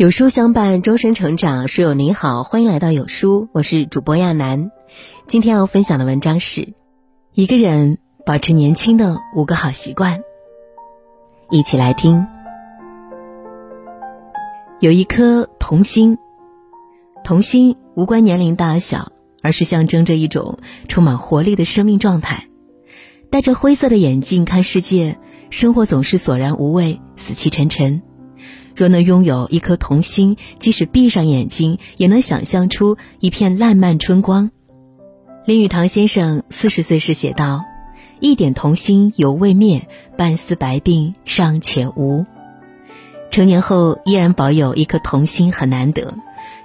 有书相伴，终身成长。书友您好，欢迎来到有书，我是主播亚楠。今天要分享的文章是：一个人保持年轻的五个好习惯。一起来听。有一颗童心，童心无关年龄大小，而是象征着一种充满活力的生命状态。戴着灰色的眼镜看世界，生活总是索然无味，死气沉沉。若能拥有一颗童心，即使闭上眼睛，也能想象出一片烂漫春光。林语堂先生四十岁时写道：“一点童心犹未灭，半丝白鬓尚且无。”成年后依然保有一颗童心很难得，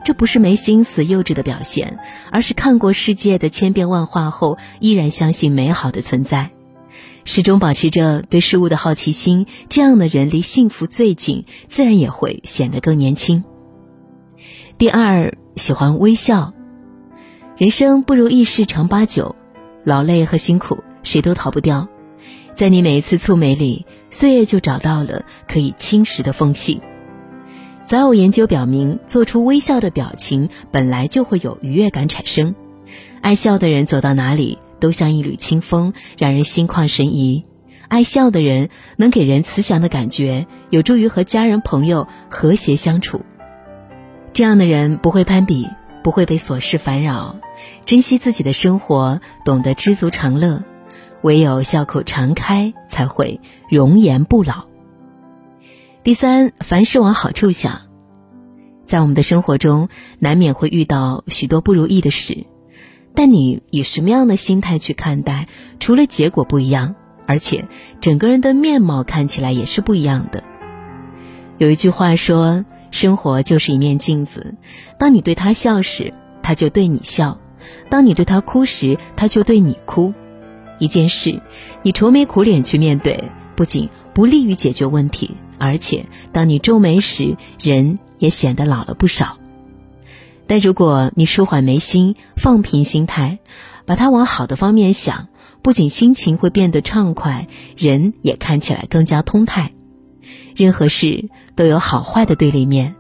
这不是没心思、幼稚的表现，而是看过世界的千变万化后，依然相信美好的存在。始终保持着对事物的好奇心，这样的人离幸福最近，自然也会显得更年轻。第二，喜欢微笑。人生不如意事常八九，劳累和辛苦谁都逃不掉。在你每一次蹙眉里，岁月就找到了可以侵蚀的缝隙。早有研究表明，做出微笑的表情本来就会有愉悦感产生。爱笑的人走到哪里。都像一缕清风，让人心旷神怡。爱笑的人能给人慈祥的感觉，有助于和家人朋友和谐相处。这样的人不会攀比，不会被琐事烦扰，珍惜自己的生活，懂得知足常乐。唯有笑口常开，才会容颜不老。第三，凡事往好处想。在我们的生活中，难免会遇到许多不如意的事。但你以什么样的心态去看待？除了结果不一样，而且整个人的面貌看起来也是不一样的。有一句话说：“生活就是一面镜子，当你对他笑时，他就对你笑；当你对他哭时，他就对你哭。”一件事，你愁眉苦脸去面对，不仅不利于解决问题，而且当你皱眉时，人也显得老了不少。但如果你舒缓眉心，放平心态，把它往好的方面想，不仅心情会变得畅快，人也看起来更加通泰。任何事都有好坏的对立面，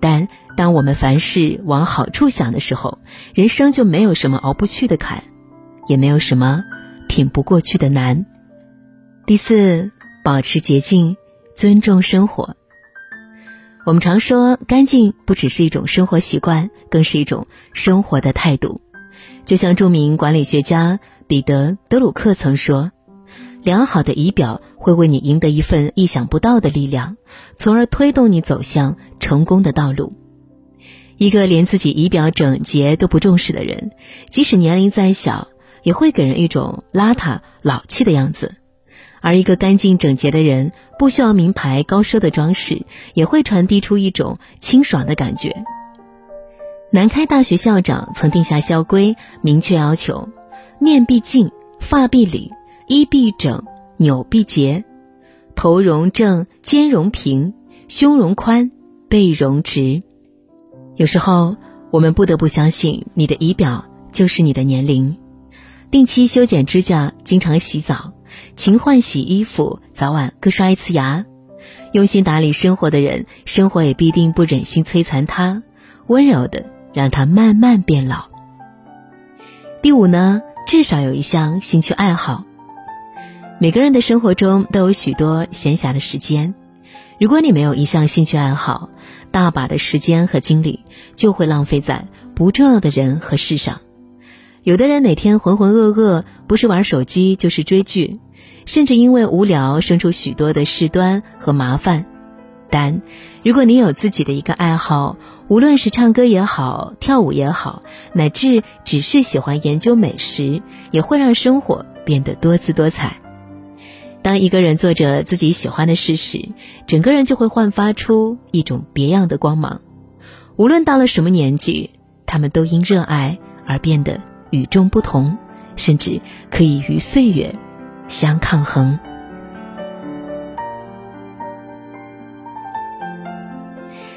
但当我们凡事往好处想的时候，人生就没有什么熬不去的坎，也没有什么挺不过去的难。第四，保持洁净，尊重生活。我们常说，干净不只是一种生活习惯，更是一种生活的态度。就像著名管理学家彼得·德鲁克曾说：“良好的仪表会为你赢得一份意想不到的力量，从而推动你走向成功的道路。”一个连自己仪表整洁都不重视的人，即使年龄再小，也会给人一种邋遢、老气的样子。而一个干净整洁的人，不需要名牌高奢的装饰，也会传递出一种清爽的感觉。南开大学校长曾定下校规，明确要求：面必净，发必理，衣必整，纽必结，头容正，肩容平，胸容宽，背容直。有时候，我们不得不相信，你的仪表就是你的年龄。定期修剪指甲，经常洗澡。勤换洗衣服，早晚各刷一次牙，用心打理生活的人，生活也必定不忍心摧残他，温柔的让他慢慢变老。第五呢，至少有一项兴趣爱好。每个人的生活中都有许多闲暇的时间，如果你没有一项兴趣爱好，大把的时间和精力就会浪费在不重要的人和事上。有的人每天浑浑噩噩，不是玩手机就是追剧，甚至因为无聊生出许多的事端和麻烦。但如果你有自己的一个爱好，无论是唱歌也好，跳舞也好，乃至只是喜欢研究美食，也会让生活变得多姿多彩。当一个人做着自己喜欢的事时，整个人就会焕发出一种别样的光芒。无论到了什么年纪，他们都因热爱而变得。与众不同，甚至可以与岁月相抗衡。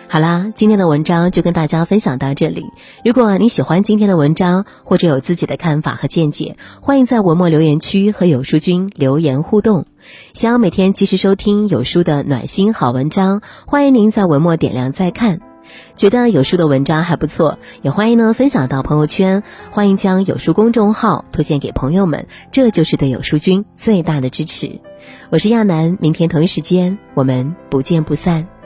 好啦，今天的文章就跟大家分享到这里。如果你喜欢今天的文章，或者有自己的看法和见解，欢迎在文末留言区和有书君留言互动。想要每天及时收听有书的暖心好文章，欢迎您在文末点亮再看。觉得有书的文章还不错，也欢迎呢分享到朋友圈，欢迎将有书公众号推荐给朋友们，这就是对有书君最大的支持。我是亚楠，明天同一时间我们不见不散。